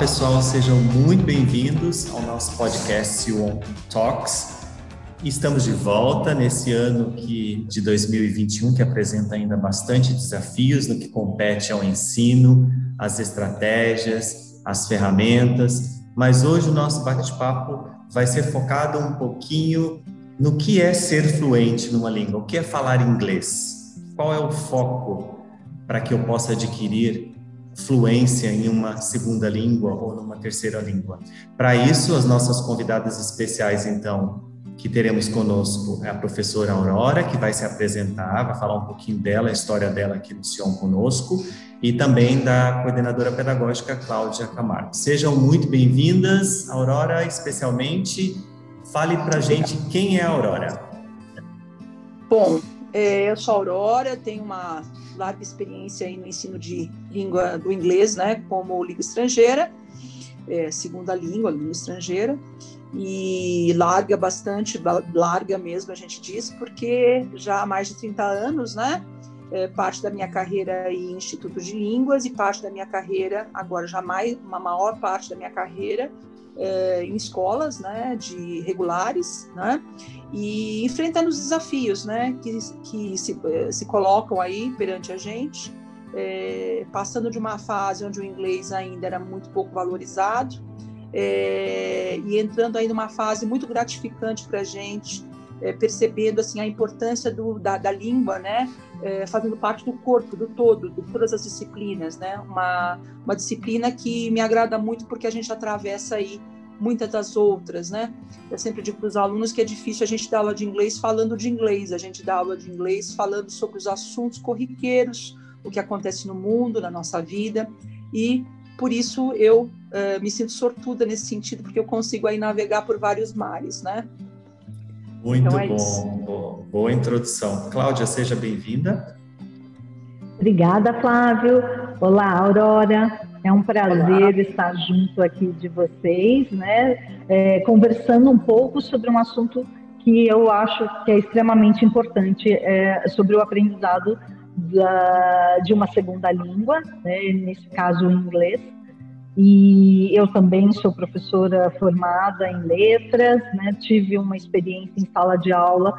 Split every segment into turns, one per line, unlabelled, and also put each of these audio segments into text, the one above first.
Pessoal, sejam muito bem-vindos ao nosso podcast One Talks. Estamos de volta nesse ano que, de 2021, que apresenta ainda bastante desafios no que compete ao ensino, às estratégias, às ferramentas, mas hoje o nosso bate-papo vai ser focado um pouquinho no que é ser fluente numa língua, o que é falar inglês, qual é o foco para que eu possa adquirir fluência em uma segunda língua ou numa terceira língua. Para isso, as nossas convidadas especiais, então, que teremos conosco é a professora Aurora, que vai se apresentar, vai falar um pouquinho dela, a história dela aqui no Sion conosco, e também da coordenadora pedagógica Cláudia Camargo. Sejam muito bem-vindas, Aurora, especialmente. Fale para a gente quem é a Aurora.
Bom, é, eu sou a Aurora, tenho uma larga experiência no ensino de língua do inglês, né, como língua estrangeira, é, segunda língua, língua estrangeira, e larga bastante, larga mesmo, a gente diz, porque já há mais de 30 anos, né, é, parte da minha carreira em Instituto de Línguas e parte da minha carreira, agora já mais, uma maior parte da minha carreira é, em escolas, né, de regulares, né, e enfrentando os desafios, né, que, que se, é, se colocam aí perante a gente, é, passando de uma fase onde o inglês ainda era muito pouco valorizado é, e entrando aí numa fase muito gratificante para a gente, é, percebendo assim a importância do, da, da língua, né, é, fazendo parte do corpo, do todo, de todas as disciplinas, né? Uma, uma disciplina que me agrada muito porque a gente atravessa aí muitas das outras, né? Eu sempre digo para os alunos que é difícil a gente dar aula de inglês falando de inglês, a gente dá aula de inglês falando sobre os assuntos corriqueiros, o que acontece no mundo, na nossa vida, e por isso eu uh, me sinto sortuda nesse sentido, porque eu consigo aí navegar por vários mares, né?
Muito então é bom, boa introdução. Cláudia, seja bem-vinda.
Obrigada, Flávio. Olá, Aurora. É um prazer Olá. estar junto aqui de vocês, né? É, conversando um pouco sobre um assunto que eu acho que é extremamente importante, é, sobre o aprendizado da, de uma segunda língua, né? nesse caso o inglês. E eu também sou professora formada em letras, né? tive uma experiência em sala de aula,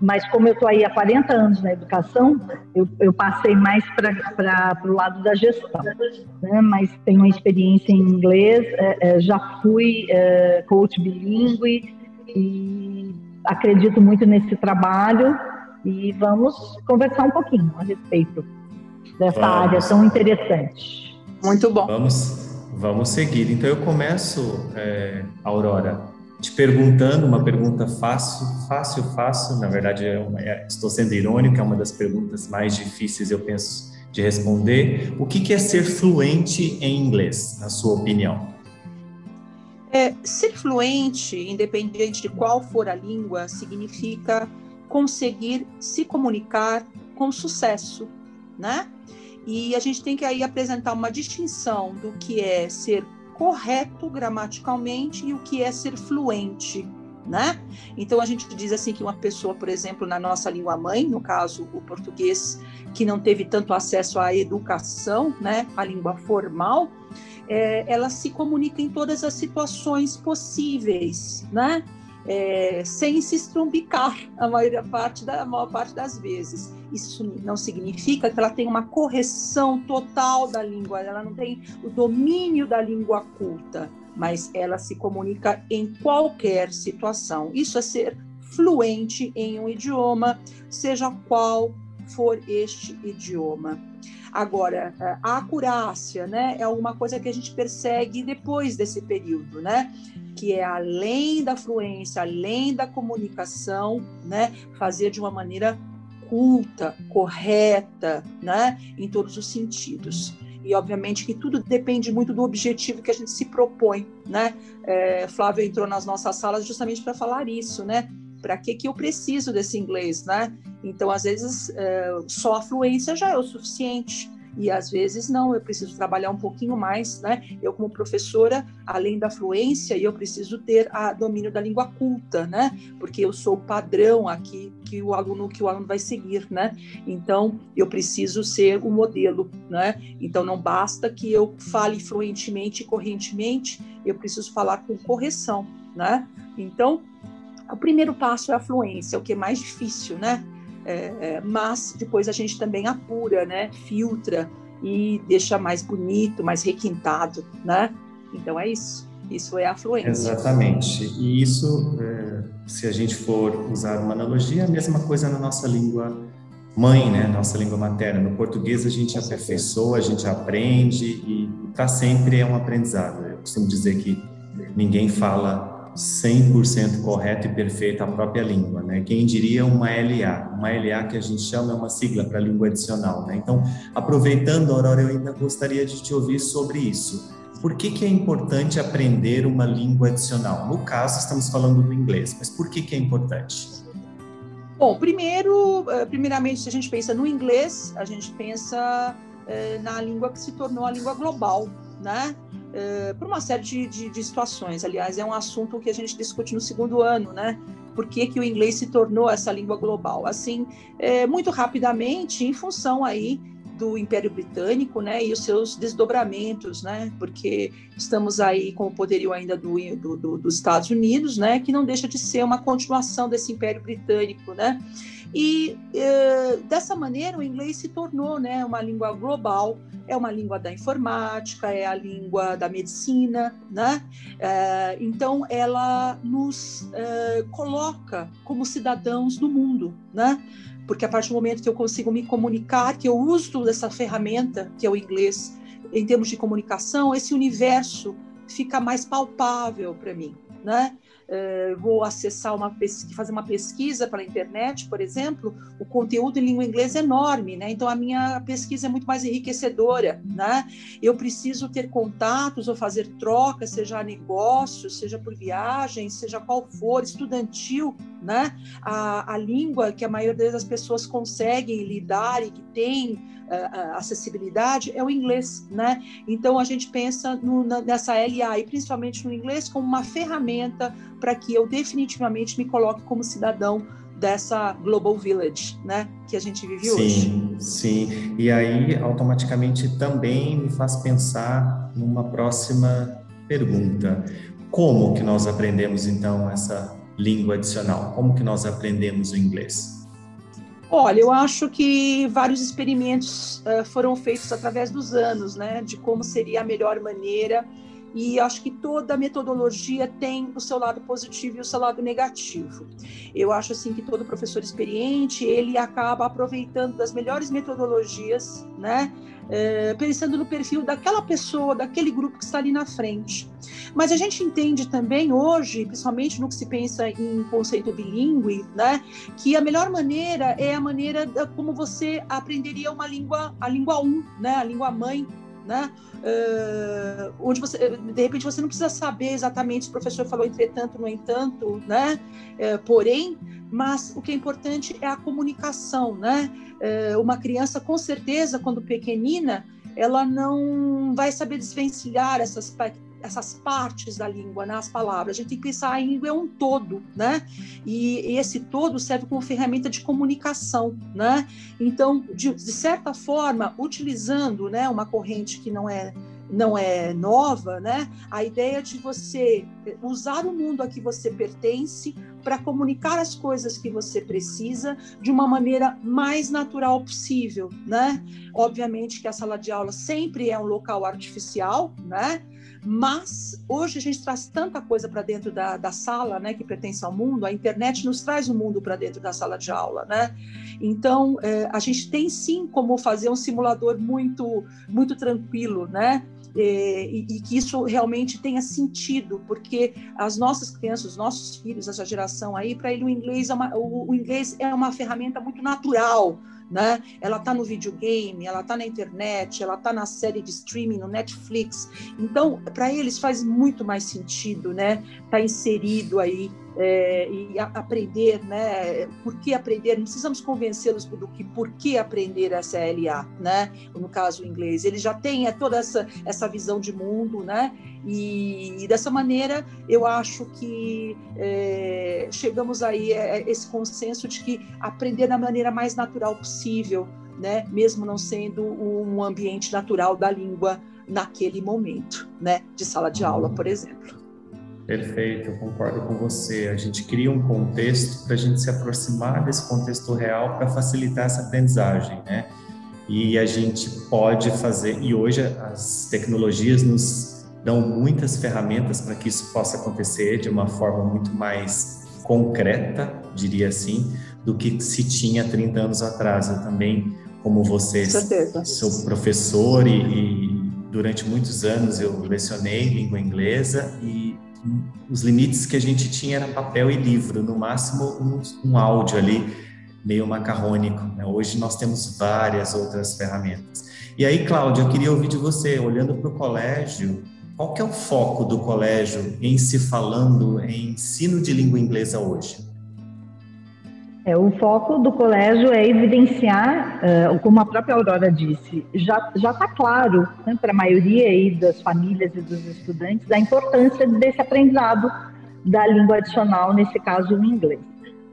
mas como eu estou aí há 40 anos na educação, eu, eu passei mais para o lado da gestão. Né? Mas tenho uma experiência em inglês, é, é, já fui é, coach bilíngue e acredito muito nesse trabalho e vamos conversar um pouquinho a respeito dessa vamos. área tão interessante.
Muito bom.
Vamos Vamos seguir. Então eu começo, é, Aurora, te perguntando uma pergunta fácil, fácil, fácil. Na verdade, é uma, é, estou sendo irônico, é uma das perguntas mais difíceis, eu penso, de responder. O que, que é ser fluente em inglês, na sua opinião?
É, ser fluente, independente de qual for a língua, significa conseguir se comunicar com sucesso, né? E a gente tem que aí apresentar uma distinção do que é ser correto gramaticalmente e o que é ser fluente, né? Então a gente diz assim que uma pessoa, por exemplo, na nossa língua mãe, no caso o português, que não teve tanto acesso à educação, né, à língua formal, é, ela se comunica em todas as situações possíveis, né? É, sem se estrumbicar a maior parte, da, a maior parte das vezes. Isso não significa que ela tem uma correção total da língua, ela não tem o domínio da língua culta, mas ela se comunica em qualquer situação. Isso é ser fluente em um idioma, seja qual for este idioma. Agora, a acurácia, né, é uma coisa que a gente persegue depois desse período, né? Que é além da fluência, além da comunicação, né, fazer de uma maneira culta, correta, né, em todos os sentidos. E obviamente que tudo depende muito do objetivo que a gente se propõe, né? É, Flávio entrou nas nossas salas justamente para falar isso, né? Para que que eu preciso desse inglês, né? Então, às vezes, é, só a fluência já é o suficiente. E às vezes não, eu preciso trabalhar um pouquinho mais, né? Eu como professora, além da fluência, eu preciso ter a domínio da língua culta, né? Porque eu sou o padrão aqui que o aluno que o aluno vai seguir, né? Então, eu preciso ser o modelo, né? Então não basta que eu fale fluentemente e correntemente, eu preciso falar com correção, né? Então, o primeiro passo é a fluência, o que é mais difícil, né? É, é, mas depois a gente também apura, né? Filtra e deixa mais bonito, mais requintado, né? Então é isso. Isso é a fluência.
Exatamente. E isso, é, se a gente for usar uma analogia, a mesma coisa na nossa língua mãe, né? Nossa língua materna. No português a gente aperfeiçoa, a gente aprende e para sempre é um aprendizado. Eu costumo dizer que ninguém fala 100% correta e perfeita a própria língua, né? Quem diria uma LA? Uma LA que a gente chama é uma sigla para língua adicional, né? Então, aproveitando, Aurora, eu ainda gostaria de te ouvir sobre isso. Por que, que é importante aprender uma língua adicional? No caso, estamos falando do inglês, mas por que, que é importante?
Bom, primeiro, eh, primeiramente, se a gente pensa no inglês, a gente pensa eh, na língua que se tornou a língua global, né? Eh, por uma série de, de, de, situações. Aliás, é um assunto que a gente discute no segundo ano, né? Por que, que o inglês se tornou essa língua global? Assim, é, muito rapidamente, em função aí do Império Britânico, né, e os seus desdobramentos, né, porque estamos aí com o poderio ainda do, do, do, dos Estados Unidos, né, que não deixa de ser uma continuação desse Império Britânico, né, e eh, dessa maneira o inglês se tornou né, uma língua global, é uma língua da informática, é a língua da medicina, né? Eh, então ela nos eh, coloca como cidadãos do mundo, né? Porque a partir do momento que eu consigo me comunicar, que eu uso dessa ferramenta que é o inglês em termos de comunicação, esse universo fica mais palpável para mim, né? Uh, vou acessar uma pesquisa, fazer uma pesquisa pela internet, por exemplo, o conteúdo em língua inglesa é enorme, né? Então a minha pesquisa é muito mais enriquecedora, né? Eu preciso ter contatos ou fazer trocas, seja negócios, seja por viagem, seja qual for, estudantil, né? A, a língua que a maioria das pessoas conseguem lidar e que tem acessibilidade é o inglês, né? Então a gente pensa no, nessa LA e principalmente no inglês como uma ferramenta para que eu definitivamente me coloque como cidadão dessa global village, né, que a gente vive
sim,
hoje.
Sim, sim. E aí automaticamente também me faz pensar numa próxima pergunta: como que nós aprendemos então essa língua adicional? Como que nós aprendemos o inglês?
Olha, eu acho que vários experimentos uh, foram feitos através dos anos, né, de como seria a melhor maneira. E acho que toda metodologia tem o seu lado positivo e o seu lado negativo. Eu acho assim que todo professor experiente ele acaba aproveitando das melhores metodologias, né, é, pensando no perfil daquela pessoa, daquele grupo que está ali na frente. Mas a gente entende também hoje, principalmente no que se pensa em conceito bilíngue, né, que a melhor maneira é a maneira como você aprenderia uma língua, a língua um, né, a língua mãe, né? Uh, onde você, de repente, você não precisa saber exatamente se o professor falou entretanto, no entanto, né? Uh, porém, mas o que é importante é a comunicação, né? Uh, uma criança, com certeza, quando pequenina, ela não vai saber desvencilhar essas essas partes da língua, né, as palavras. A gente tem que pensar a língua é um todo, né? E esse todo serve como ferramenta de comunicação, né? Então, de, de certa forma, utilizando, né, uma corrente que não é não é nova, né? A ideia de você usar o mundo a que você pertence para comunicar as coisas que você precisa de uma maneira mais natural possível, né? Obviamente que a sala de aula sempre é um local artificial, né? Mas hoje a gente traz tanta coisa para dentro da, da sala, né, que pertence ao mundo. A internet nos traz o mundo para dentro da sala de aula, né? Então é, a gente tem sim como fazer um simulador muito, muito tranquilo, né? É, e, e, que isso realmente tenha sentido, porque as nossas crianças, os nossos filhos, essa geração aí, para ele o inglês, é uma, o, o inglês é uma ferramenta muito natural né? Ela está no videogame, ela está na internet, ela está na série de streaming no Netflix. Então, para eles faz muito mais sentido, né? Tá inserido aí é, e a, aprender, né? Por que aprender? Não precisamos convencê-los do que por que aprender essa LA, né? No caso inglês, ele já tem é, toda essa, essa visão de mundo, né? E, e dessa maneira eu acho que é, chegamos aí a é, esse consenso de que aprender da maneira mais natural possível, né? Mesmo não sendo um ambiente natural da língua naquele momento, né? De sala de aula, por exemplo.
Perfeito, eu concordo com você. A gente cria um contexto para a gente se aproximar desse contexto real para facilitar essa aprendizagem, né? E a gente pode fazer, e hoje as tecnologias nos dão muitas ferramentas para que isso possa acontecer de uma forma muito mais concreta, diria assim, do que se tinha 30 anos atrás. Eu também, como você, sou professor e, e durante muitos anos eu lecionei língua inglesa e os limites que a gente tinha era papel e livro, no máximo um, um áudio ali, meio macarrônico. Né? Hoje nós temos várias outras ferramentas. E aí, Cláudia, eu queria ouvir de você, olhando para o colégio, qual que é o foco do colégio em se falando em ensino de língua inglesa hoje?
É, o foco do colégio é evidenciar, uh, como a própria Aurora disse, já está claro né, para a maioria aí das famílias e dos estudantes a importância desse aprendizado da língua adicional, nesse caso o inglês.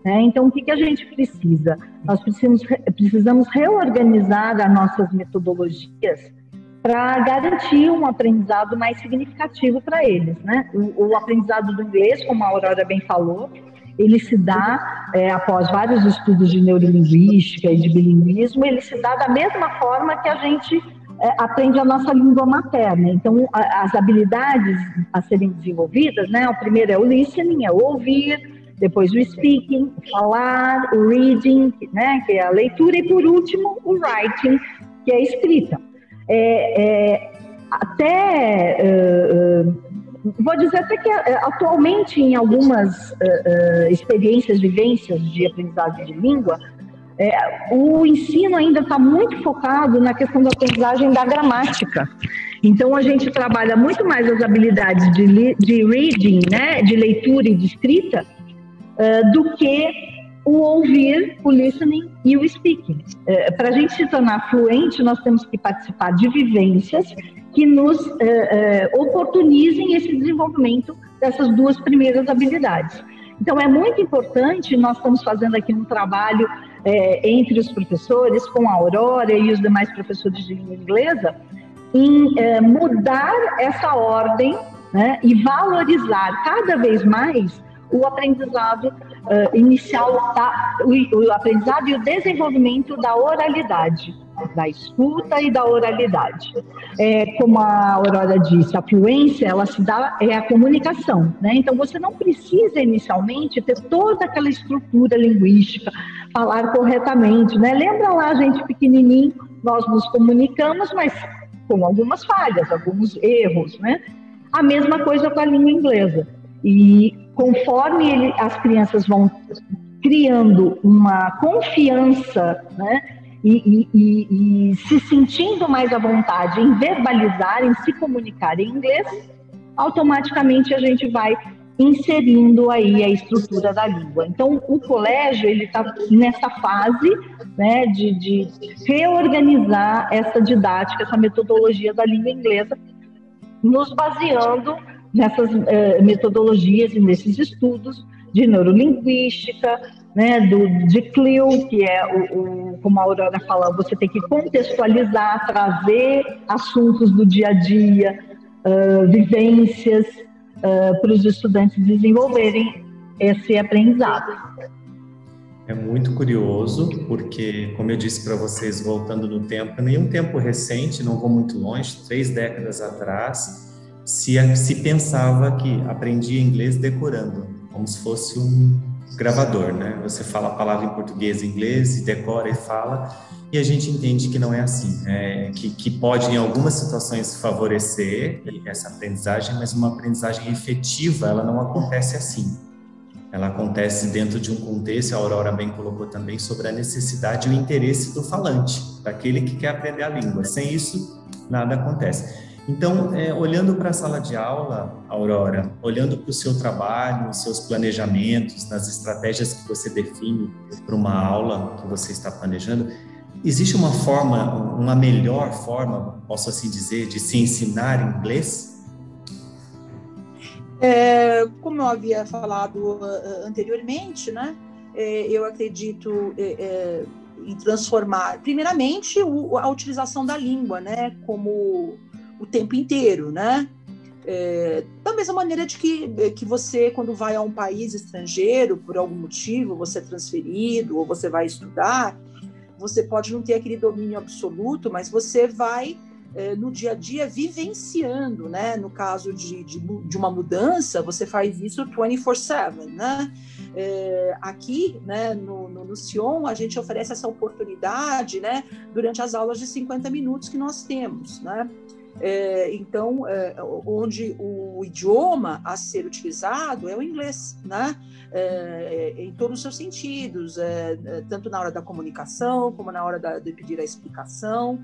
Né? Então, o que, que a gente precisa? Nós precisamos, precisamos reorganizar as nossas metodologias para garantir um aprendizado mais significativo para eles. Né? O, o aprendizado do inglês, como a Aurora bem falou, ele se dá, é, após vários estudos de neurolinguística e de bilinguismo, ele se dá da mesma forma que a gente é, aprende a nossa língua materna. Então, a, as habilidades a serem desenvolvidas, né? O primeiro é o listening, é o ouvir, depois o speaking, o falar, o reading, né? Que é a leitura, e por último, o writing, que é a escrita. É, é até uh, vou dizer até que eh, atualmente em algumas uh, uh, experiências, vivências de aprendizagem de língua, é, o ensino ainda está muito focado na questão da aprendizagem da gramática. Então a gente trabalha muito mais as habilidades de, de reading, né, de leitura e de escrita, uh, do que o ouvir, o listening e o speaking. Para a gente se tornar fluente, nós temos que participar de vivências que nos eh, eh, oportunizem esse desenvolvimento dessas duas primeiras habilidades. Então, é muito importante, nós estamos fazendo aqui um trabalho eh, entre os professores, com a Aurora e os demais professores de língua inglesa, em mudar essa ordem né, e valorizar cada vez mais o aprendizado uh, inicial, tá, o, o, aprendizado e o desenvolvimento da oralidade da escuta e da oralidade. É, como a Aurora disse, a fluência ela se dá é a comunicação, né? Então você não precisa inicialmente ter toda aquela estrutura linguística, falar corretamente, né? Lembra lá a gente pequenininho, nós nos comunicamos, mas com algumas falhas, alguns erros, né? A mesma coisa com a língua inglesa. E conforme ele, as crianças vão criando uma confiança, né? E, e, e, se sentindo mais à vontade em verbalizar, em se comunicar em inglês, automaticamente a gente vai inserindo aí a estrutura da língua. Então, o colégio ele está nessa fase né, de, de reorganizar essa didática, essa metodologia da língua inglesa, nos baseando nessas eh, metodologias e nesses estudos de neurolinguística, né, do, de CLIO, que é o, o, como a Aurora falou, você tem que contextualizar, trazer assuntos do dia a dia, uh, vivências, uh, para os estudantes desenvolverem esse aprendizado.
É muito curioso, porque, como eu disse para vocês, voltando no tempo, nenhum tempo recente, não vou muito longe, três décadas atrás, se, se pensava que aprendia inglês decorando, como se fosse um, gravador, né? Você fala a palavra em português e inglês, e decora e fala, e a gente entende que não é assim, é, que, que pode em algumas situações favorecer essa aprendizagem, mas uma aprendizagem efetiva, ela não acontece assim. Ela acontece dentro de um contexto, a Aurora bem colocou também, sobre a necessidade e o interesse do falante, daquele que quer aprender a língua. Sem isso, nada acontece. Então, é, olhando para a sala de aula, Aurora, olhando para o seu trabalho, os seus planejamentos, nas estratégias que você define para uma aula que você está planejando, existe uma forma, uma melhor forma, posso assim dizer, de se ensinar inglês?
É, como eu havia falado uh, anteriormente, né? É, eu acredito é, é, em transformar, primeiramente, a utilização da língua, né? Como o tempo inteiro, né? É, da mesma maneira de que, que você, quando vai a um país estrangeiro, por algum motivo, você é transferido ou você vai estudar, você pode não ter aquele domínio absoluto, mas você vai, é, no dia a dia, vivenciando, né? No caso de, de, de uma mudança, você faz isso 24-7, né? É, aqui, né, no, no, no Sion, a gente oferece essa oportunidade, né, durante as aulas de 50 minutos que nós temos, né? É, então, é, onde o idioma a ser utilizado é o inglês, né? É, em todos os seus sentidos, é, é, tanto na hora da comunicação, como na hora da, de pedir a explicação.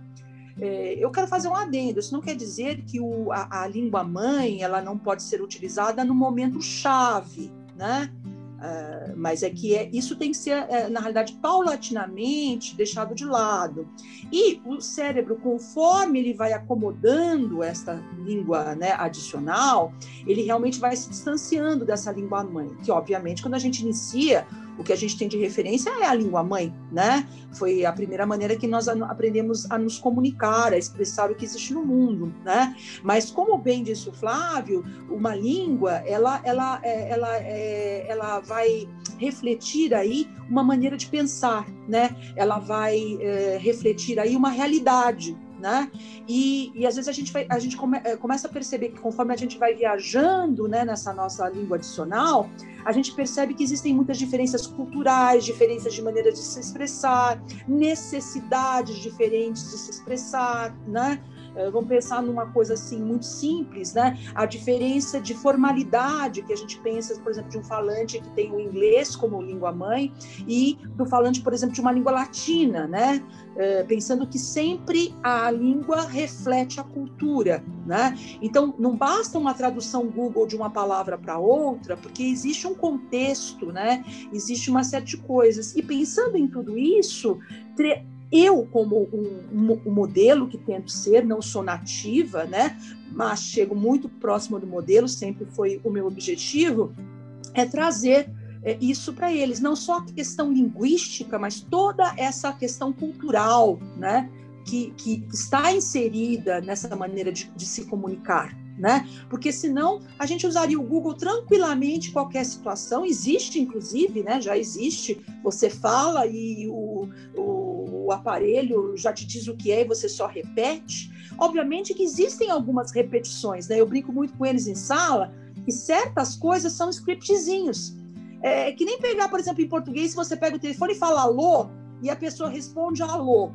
É, eu quero fazer um adendo, isso não quer dizer que o, a, a língua mãe ela não pode ser utilizada no momento chave, né? Uh, mas é que é, isso tem que ser, é, na realidade, paulatinamente deixado de lado. E o cérebro, conforme ele vai acomodando essa língua né, adicional, ele realmente vai se distanciando dessa língua mãe, que, obviamente, quando a gente inicia o que a gente tem de referência é a língua mãe, né? Foi a primeira maneira que nós aprendemos a nos comunicar, a expressar o que existe no mundo, né? Mas como bem disse o Flávio, uma língua, ela, ela, é, ela, é, ela vai refletir aí uma maneira de pensar, né? Ela vai é, refletir aí uma realidade, né? E, e às vezes a gente, vai, a gente come, é, começa a perceber que conforme a gente vai viajando né, nessa nossa língua adicional, a gente percebe que existem muitas diferenças culturais, diferenças de maneira de se expressar, necessidades diferentes de se expressar, né? Eh, vamos pensar numa coisa assim muito simples, né? A diferença de formalidade que a gente pensa, por exemplo, de um falante que tem o inglês como língua mãe e do falante, por exemplo, de uma língua latina, né? É, pensando que sempre a língua reflete a cultura, né? Então, não basta uma tradução Google de uma palavra para outra, porque existe um contexto, né? Existe uma série de coisas. E pensando em tudo isso, eu, como um, um, um, modelo que tento ser, não sou nativa, né? Mas chego muito próximo do modelo, sempre foi o meu objetivo, é trazer é, isso para eles, não só a questão linguística, mas toda essa questão cultural, né? Que, que está inserida nessa maneira de, de se comunicar. Né? Porque senão a gente usaria o Google tranquilamente qualquer situação. Existe, inclusive, né? Já existe. Você fala e o, o o aparelho já te diz o que é e você só repete. Obviamente que existem algumas repetições, né? Eu brinco muito com eles em sala que certas coisas são scriptzinhos. É que nem pegar, por exemplo, em português, se você pega o telefone e fala alô, e a pessoa responde alô.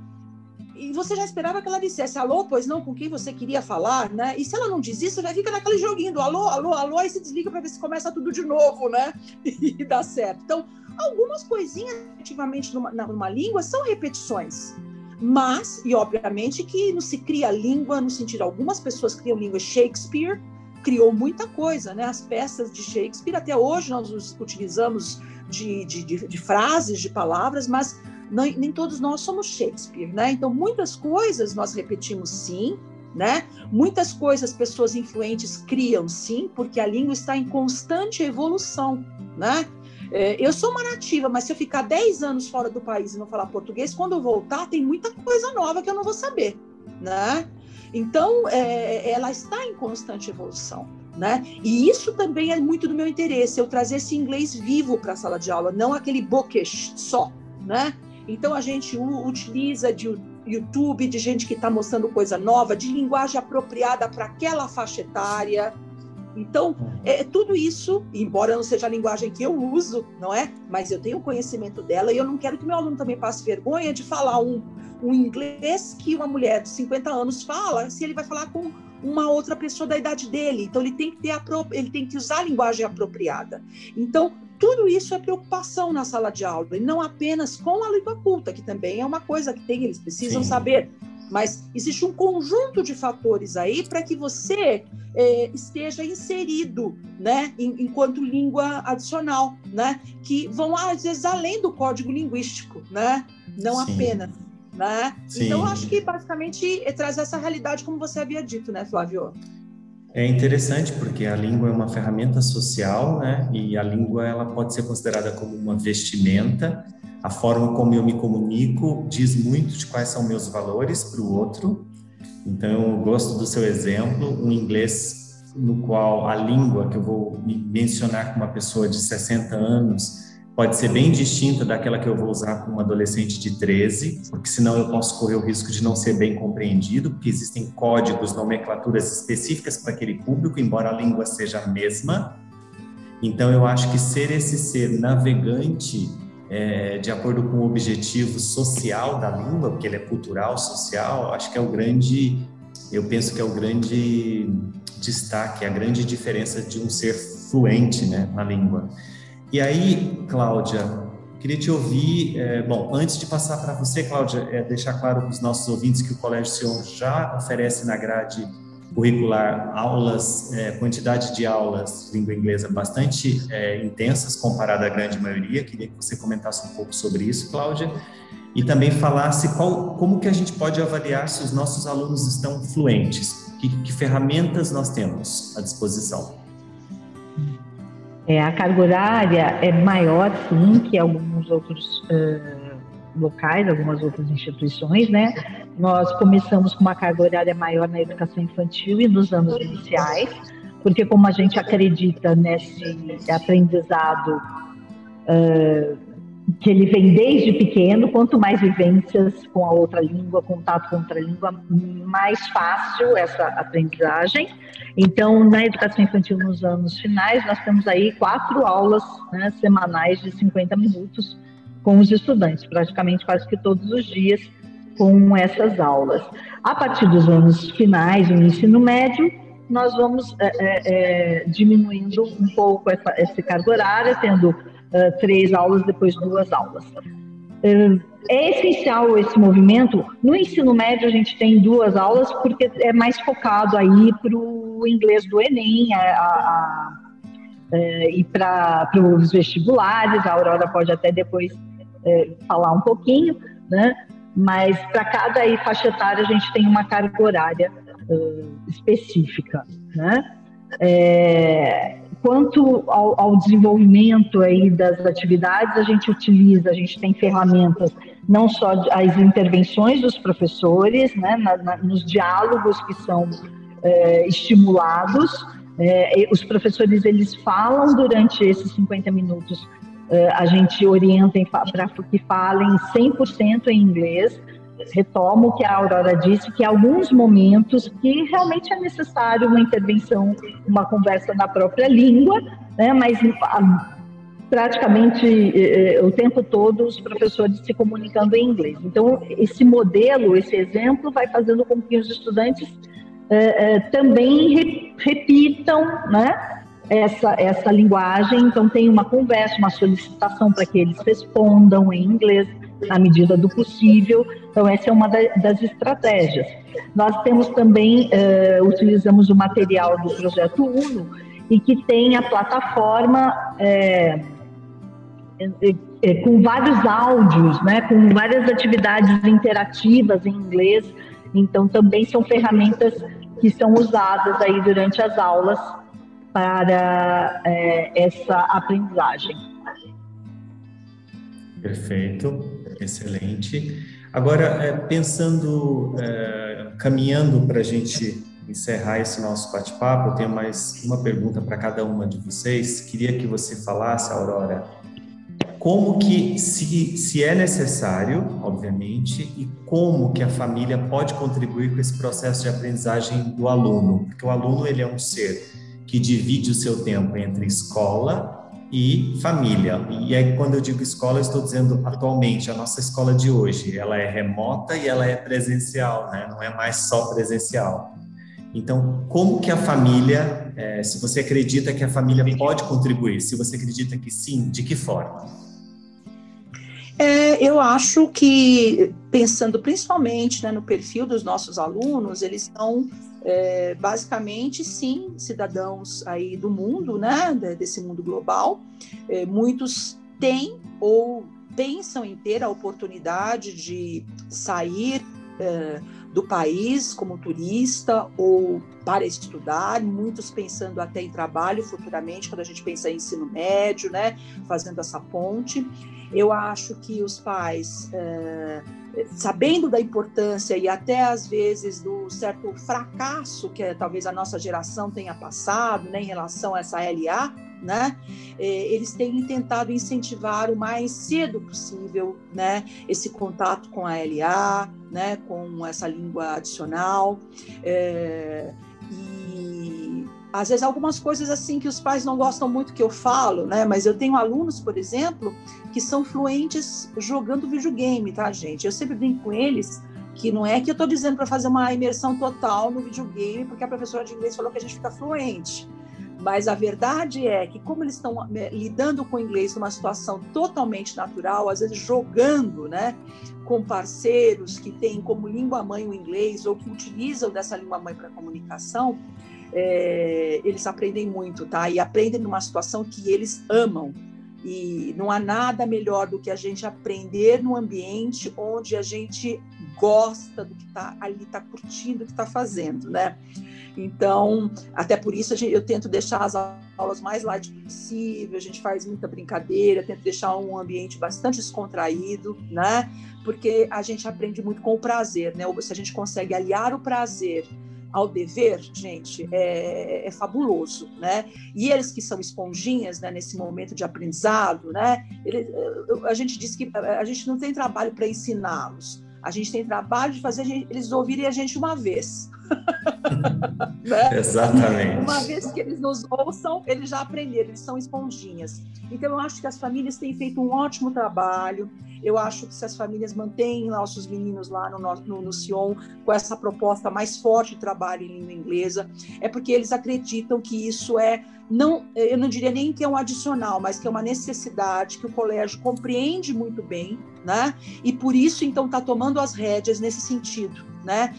E você já esperava que ela dissesse alô, pois não, com quem você queria falar, né? E se ela não diz isso, já fica naquele joguinho do alô, alô, alô, e se desliga para ver se começa tudo de novo, né? E dá certo. Então, Algumas coisinhas, efetivamente, numa, numa língua são repetições. Mas, e obviamente que não se cria língua no sentido, algumas pessoas criam língua Shakespeare, criou muita coisa, né? As peças de Shakespeare, até hoje nós utilizamos de, de, de, de frases, de palavras, mas não, nem todos nós somos Shakespeare, né? Então, muitas coisas nós repetimos sim, né? Muitas coisas pessoas influentes criam sim, porque a língua está em constante evolução, né? É, eu sou uma nativa, mas se eu ficar 10 anos fora do país e não falar português, quando eu voltar, tem muita coisa nova que eu não vou saber, né? Então, é, ela está em constante evolução, né? E isso também é muito do meu interesse, eu trazer esse inglês vivo para a sala de aula, não aquele bookish só, né? Então, a gente utiliza de YouTube, de gente que está mostrando coisa nova, de linguagem apropriada para aquela faixa etária, então, uhum. é, tudo isso, embora não seja a linguagem que eu uso, não é? Mas eu tenho conhecimento dela e eu não quero que meu aluno também passe vergonha de falar um, um inglês que uma mulher de 50 anos fala, se ele vai falar com uma outra pessoa da idade dele. Então, ele tem que, ter a, ele tem que usar a linguagem apropriada. Então, tudo isso é preocupação na sala de aula, e não apenas com a língua culta, que também é uma coisa que tem, eles precisam Sim. saber mas existe um conjunto de fatores aí para que você é, esteja inserido, né, enquanto língua adicional, né, que vão às vezes além do código linguístico, né, não Sim. apenas, né. Sim. Então acho que basicamente traz essa realidade como você havia dito, né, Flávio?
É interessante porque a língua é uma ferramenta social, né? E a língua ela pode ser considerada como uma vestimenta. A forma como eu me comunico diz muito de quais são meus valores para o outro. Então, eu gosto do seu exemplo, um inglês no qual a língua que eu vou mencionar com uma pessoa de 60 anos pode ser bem distinta daquela que eu vou usar com um adolescente de 13, porque senão eu posso correr o risco de não ser bem compreendido, porque existem códigos, nomenclaturas específicas para aquele público, embora a língua seja a mesma. Então, eu acho que ser esse ser navegante é, de acordo com o objetivo social da língua, porque ele é cultural, social, acho que é o grande, eu penso que é o grande destaque, a grande diferença de um ser fluente né, na língua. E aí, Cláudia, queria te ouvir. É, bom, antes de passar para você, Cláudia, é, deixar claro para os nossos ouvintes que o Colégio Sion já oferece na grade curricular aulas, é, quantidade de aulas de língua inglesa bastante é, intensas comparada à grande maioria. Queria que você comentasse um pouco sobre isso, Cláudia, e também falasse qual, como que a gente pode avaliar se os nossos alunos estão fluentes, que, que ferramentas nós temos à disposição.
É, a carga horária é maior, sim, que alguns outros uh, locais, algumas outras instituições, né? Nós começamos com uma carga horária maior na educação infantil e nos anos iniciais, porque como a gente acredita nesse aprendizado uh, que ele vem desde pequeno, quanto mais vivências com a outra língua, contato com outra língua, mais fácil essa aprendizagem. Então, na educação infantil nos anos finais, nós temos aí quatro aulas né, semanais de 50 minutos com os estudantes, praticamente quase que todos os dias com essas aulas. A partir dos anos finais, no ensino médio, nós vamos é, é, diminuindo um pouco essa, esse cargo horário, tendo três aulas, depois duas aulas. É essencial esse movimento. No ensino médio, a gente tem duas aulas, porque é mais focado aí para o inglês do Enem, a, a, a, e para os vestibulares. A Aurora pode até depois é, falar um pouquinho, né? Mas para cada aí, faixa etária, a gente tem uma carga horária uh, específica, né? É, quanto ao, ao, desenvolvimento aí das atividades, a gente utiliza, a gente tem ferramentas, não só as intervenções dos professores, né, na, na, nos diálogos que são é, estimulados, é, os professores eles falam durante esses 50 minutos, a gente orienta para que falem 100% em inglês, retomo o que a Aurora disse, que alguns momentos que realmente é necessário uma intervenção, uma conversa na própria língua, né, mas praticamente eh, eh, o tempo todo os professores se comunicando em inglês. Então, esse modelo, esse exemplo, vai fazendo com que os estudantes também repitam né, essa, essa linguagem. Então, tem uma conversa, uma solicitação para que eles respondam em inglês na medida do possível. Então, essa é uma das estratégias. Nós temos também, uh, utilizamos o material do Projeto UNO, e que tem a plataforma é, é, com vários áudios, né, com várias atividades interativas em inglês. Então, também são ferramentas que são usadas aí durante as aulas para essa aprendizagem.
Perfeito, excelente. Agora, é, pensando, é, caminhando para a gente encerrar esse nosso bate-papo, eu tenho mais uma pergunta para cada uma de vocês. Queria que você falasse, Aurora, como que, se, se é necessário, obviamente, e como que a família pode contribuir com esse processo de aprendizagem do aluno, porque o aluno ele é um ser que divide o seu tempo entre escola e família. E aí, quando eu digo escola, eu estou dizendo atualmente, a nossa escola de hoje, ela é remota e ela é presencial, né? não é mais só presencial. Então, como que a família, é, se você acredita que a família pode contribuir, se você acredita que sim, de que forma?
É, eu acho que, pensando principalmente né, no perfil dos nossos alunos, eles são é, basicamente, sim, cidadãos aí do mundo, né, desse mundo global. É, muitos têm ou pensam em ter a oportunidade de sair é, do país como turista ou para estudar, muitos pensando até em trabalho futuramente, quando a gente pensa em ensino médio, né, fazendo essa ponte. Eu acho que os pais, é, sabendo da importância e até às vezes do certo fracasso que é, talvez a nossa geração tenha passado né, em relação a essa LA, né? É, eles têm tentado incentivar o mais cedo possível, né? Esse contato com a LA, né? Com essa língua adicional. É, e às vezes algumas coisas assim que os pais não gostam muito que eu falo, né? Mas eu tenho alunos, por exemplo, que são fluentes jogando videogame, tá, gente? Eu sempre brinco com eles que não é que eu estou dizendo para fazer uma imersão total no videogame, porque a professora de inglês falou que a gente fica fluente. Mas a verdade é que, como eles estão eh, lidando com o inglês numa situação totalmente natural, às vezes jogando né, com parceiros que têm como língua mãe o inglês ou que utilizam dessa língua mãe para comunicação, é, eles aprendem muito, tá? E aprendem numa situação que eles amam. E não há nada melhor do que a gente aprender no ambiente onde a gente gosta do que está ali, está curtindo o que está fazendo, né? Então, até por isso gente, eu tento deixar as aulas mais light possível, a gente faz muita brincadeira, tento deixar um ambiente bastante descontraído, né? Porque a gente aprende muito com o prazer, né? Se a gente consegue aliar o prazer ao dever, gente, é, é, fabuloso, né? E eles que são esponjinhas, né, nesse momento de aprendizado, né? Ele, a gente diz que a gente não tem trabalho para ensiná-los, a gente tem trabalho de fazer eles ouvirem a gente uma vez.
né? Exatamente.
Uma vez que eles nos ouçam, eles já aprenderam, eles são esponjinhas. Então, eu acho que as famílias têm feito um ótimo trabalho. Eu acho que se as famílias mantêm nossos meninos lá no, no, no Sion com essa proposta mais forte de trabalho em língua inglesa, é porque eles acreditam que isso é não, eu não diria nem que é um adicional, mas que é uma necessidade que o colégio compreende muito bem, né? E por isso então está tomando as rédeas nesse sentido, né?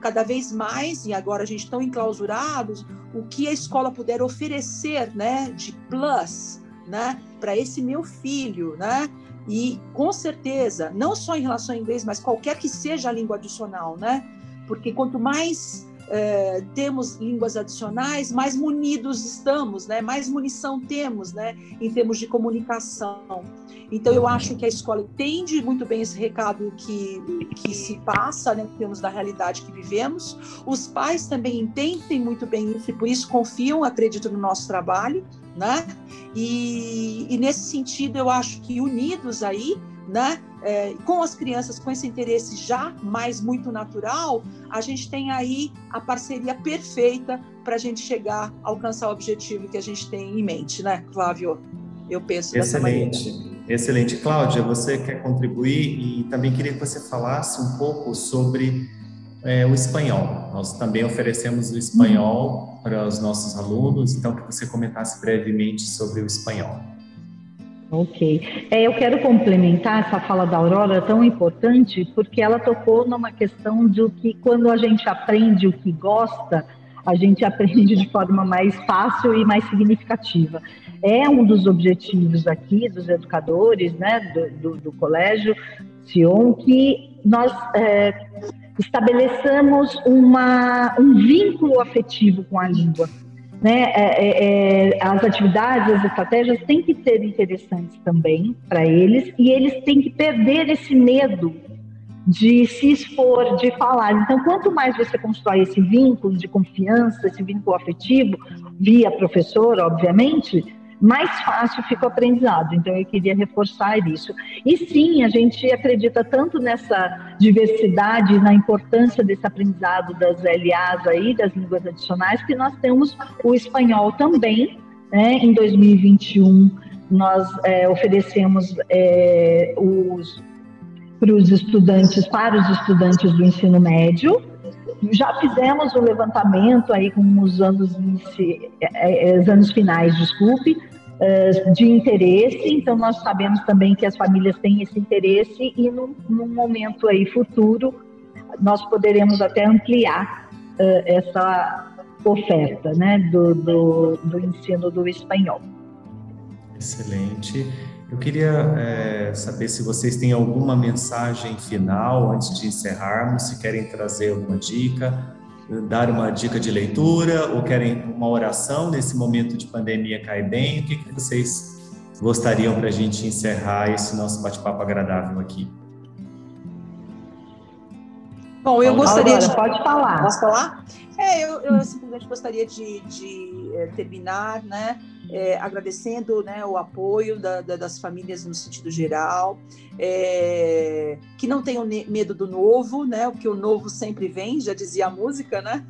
Cada vez mais e agora a gente estão enclausurados, o que a escola puder oferecer, né? De plus, né? Para esse meu filho, né? E com certeza, não só em relação ao inglês, mas qualquer que seja a língua adicional, né? Porque quanto mais é, temos línguas adicionais, mais munidos estamos, né? mais munição temos né? em termos de comunicação. Então, eu acho que a escola entende muito bem esse recado que, que se passa, né, em termos da realidade que vivemos. Os pais também entendem muito bem isso e, por isso, confiam, acreditam no nosso trabalho. Né? E, e nesse sentido, eu acho que unidos aí, né, é, com as crianças com esse interesse já mais muito natural, a gente tem aí a parceria perfeita para a gente chegar a alcançar o objetivo que a gente tem em mente, né, Flávio? Eu penso
Excelente. Excelente. Cláudia, você quer contribuir e também queria que você falasse um pouco sobre é, o espanhol. Nós também oferecemos o espanhol para os nossos alunos, então que você comentasse brevemente sobre o espanhol.
Ok. É, eu quero complementar essa fala da Aurora tão importante, porque ela tocou numa questão de que quando a gente aprende o que gosta, a gente aprende de forma mais fácil e mais significativa. É um dos objetivos aqui dos educadores, né, do, do, do colégio Sion, que nós é, estabeleçamos uma, um vínculo afetivo com a língua né, é, é, é, as atividades, as estratégias têm que ser interessantes também para eles e eles têm que perder esse medo de se expor, de falar. Então, quanto mais você constrói esse vínculo de confiança, esse vínculo afetivo, via professor, obviamente, mais fácil fica o aprendizado. Então, eu queria reforçar isso. E sim, a gente acredita tanto nessa diversidade, na importância desse aprendizado das LAs aí, das línguas adicionais, que nós temos o espanhol também. Né? Em 2021, nós é, oferecemos é, os para os estudantes, para os estudantes do ensino médio, já fizemos o levantamento aí com os anos, é, é, os anos finais, desculpe, uh, de interesse, então nós sabemos também que as famílias têm esse interesse e num, num momento aí futuro nós poderemos até ampliar uh, essa oferta né, do, do, do ensino do espanhol.
Excelente. Eu queria é, saber se vocês têm alguma mensagem final antes de encerrarmos, se querem trazer alguma dica, dar uma dica de leitura ou querem uma oração nesse momento de pandemia cai bem. O que, que vocês gostariam para a gente encerrar esse nosso bate-papo agradável aqui?
Bom, eu gostaria Agora, de.
Pode falar.
Posso falar? É, eu, eu simplesmente gostaria de, de é, terminar, né? é, agradecendo né, o apoio da, da, das famílias no sentido geral, é, que não tenham medo do novo, né, o que o novo sempre vem, já dizia a música, né?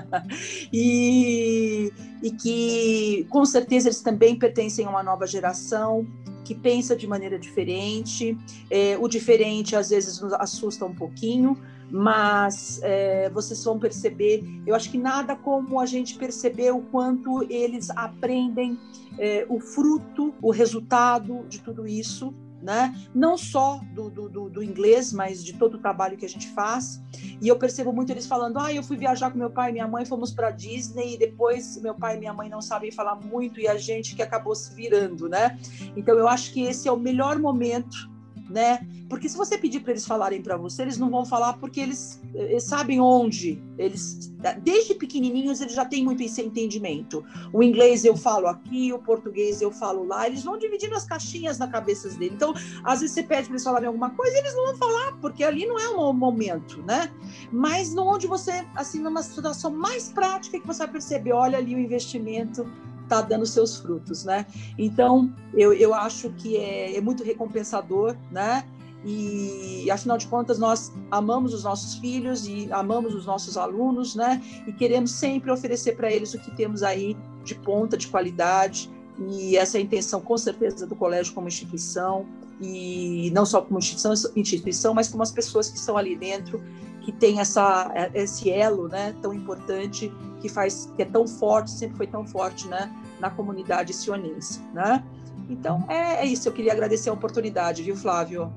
e, e que com certeza eles também pertencem a uma nova geração que pensa de maneira diferente. É, o diferente às vezes nos assusta um pouquinho, mas é, vocês vão perceber, eu acho que nada como a gente perceber o quanto eles aprendem é, o fruto, o resultado de tudo isso, né? Não só do, do, do, inglês, mas de todo o trabalho que a gente faz. E eu percebo muito eles falando: ah, eu fui viajar com meu pai e minha mãe, fomos para Disney, e depois meu pai e minha mãe não sabem falar muito e a gente que acabou se virando, né? Então eu acho que esse é o melhor momento né? Porque se você pedir para eles falarem para você, eles não vão falar porque eles, eles, sabem onde. Eles desde pequenininhos eles já têm muito esse entendimento. O inglês eu falo aqui, o português eu falo lá. Eles vão dividindo as caixinhas na cabeça dele. Então, às vezes você pede para eles falarem alguma coisa, eles não vão falar porque ali não é um momento, né? Mas onde você assim numa situação mais prática que você vai perceber, olha ali o investimento está dando seus frutos, né? Então, eu, eu acho que é, é muito recompensador, né? E afinal de contas nós amamos os nossos filhos e amamos os nossos alunos, né? E queremos sempre oferecer para eles o que temos aí de ponta, de qualidade. E essa é a intenção, com certeza, do colégio como instituição e não só como instituição, instituição, mas como as pessoas que estão ali dentro que tem essa esse elo, né, tão importante que faz que é tão forte, sempre foi tão forte, né, na comunidade sionense, né? Então é, é isso. Eu queria agradecer a oportunidade, viu, Flávio?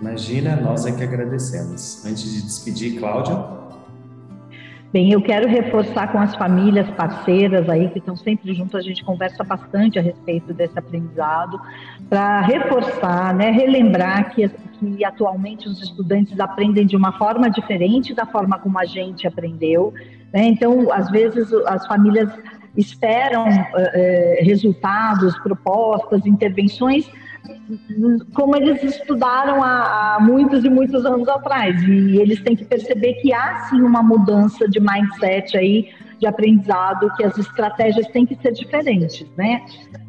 Imagina, nós é que agradecemos. Antes de despedir, Cláudia.
Bem, eu quero reforçar com as famílias parceiras aí que estão sempre juntas, a gente conversa bastante a respeito desse aprendizado, para reforçar, né, relembrar que, que atualmente os estudantes aprendem de uma forma diferente da forma como a gente aprendeu. Né? Então, às vezes, as famílias esperam eh, resultados, propostas, intervenções como eles estudaram há, há, muitos e muitos anos atrás. E eles têm que perceber que há sim uma mudança de mindset aí, de aprendizado, que as estratégias têm que ser diferentes, né?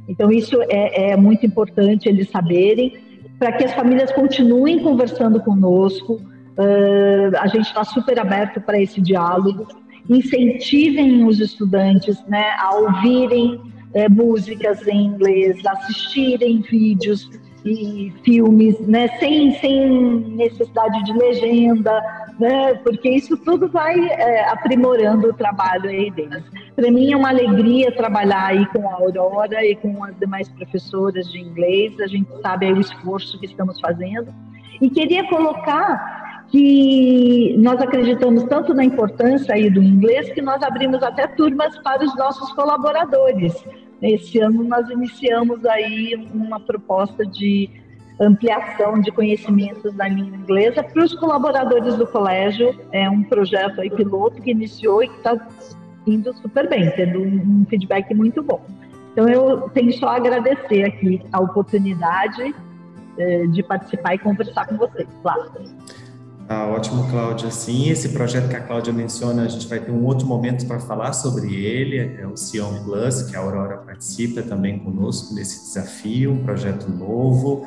Então, isso é, é muito importante eles saberem, para que as famílias continuem conversando conosco. Uh, a gente está super aberto para esse diálogo. Incentivem os estudantes né, a ouvirem é, músicas em inglês, assistirem vídeos e filmes, né, sem, sem necessidade de legenda, né, porque isso tudo vai é, aprimorando o trabalho aí deles. Para mim é uma alegria trabalhar aí com a Aurora e com as demais professoras de inglês, a gente sabe o esforço que estamos fazendo. E queria colocar que nós acreditamos tanto na importância aí do inglês que nós abrimos até turmas para os nossos colaboradores. Esse ano nós iniciamos aí uma proposta de ampliação de conhecimentos da língua inglesa para os colaboradores do colégio. É um projeto aí piloto que iniciou e que está indo super bem, tendo um feedback muito bom. Então eu tenho só a agradecer aqui a oportunidade eh, de participar e conversar com vocês, claro.
Ah, ótimo, Cláudia. Sim, esse projeto que a Cláudia menciona, a gente vai ter um outro momento para falar sobre ele, é o Sion Plus, que a Aurora participa também conosco nesse desafio, um projeto novo,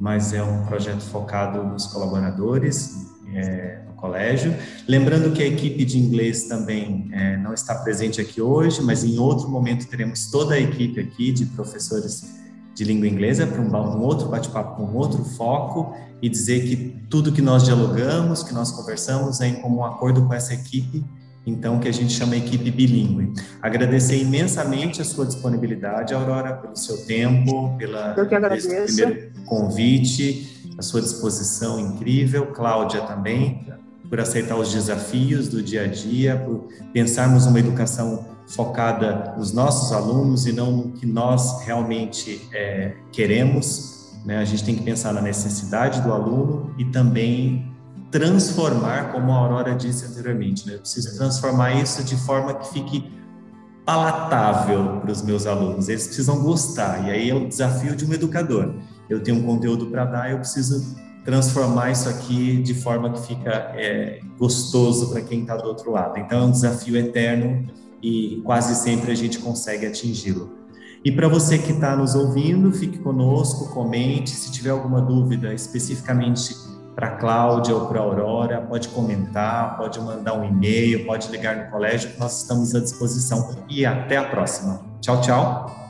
mas é um projeto focado nos colaboradores é, no colégio. Lembrando que a equipe de inglês também é, não está presente aqui hoje, mas em outro momento teremos toda a equipe aqui de professores de língua inglesa para um, um outro bate-papo com outro foco e dizer que tudo que nós dialogamos, que nós conversamos é em comum acordo com essa equipe então que a gente chama equipe bilíngue. Agradecer imensamente a sua disponibilidade, Aurora, pelo seu tempo, pela primeiro convite, a sua disposição incrível, Cláudia também, por aceitar os desafios do dia a dia, por pensarmos uma educação focada nos nossos alunos e não no que nós realmente é, queremos. Né? A gente tem que pensar na necessidade do aluno e também transformar, como a Aurora disse anteriormente, né? eu preciso transformar isso de forma que fique palatável para os meus alunos. Eles precisam gostar, e aí é o desafio de um educador. Eu tenho um conteúdo para dar, eu preciso transformar isso aqui de forma que fica é, gostoso para quem está do outro lado. Então é um desafio eterno e quase sempre a gente consegue atingi-lo. E para você que está nos ouvindo, fique conosco, comente. Se tiver alguma dúvida especificamente para a Cláudia ou para a Aurora, pode comentar, pode mandar um e-mail, pode ligar no colégio, nós estamos à disposição. E até a próxima. Tchau, tchau.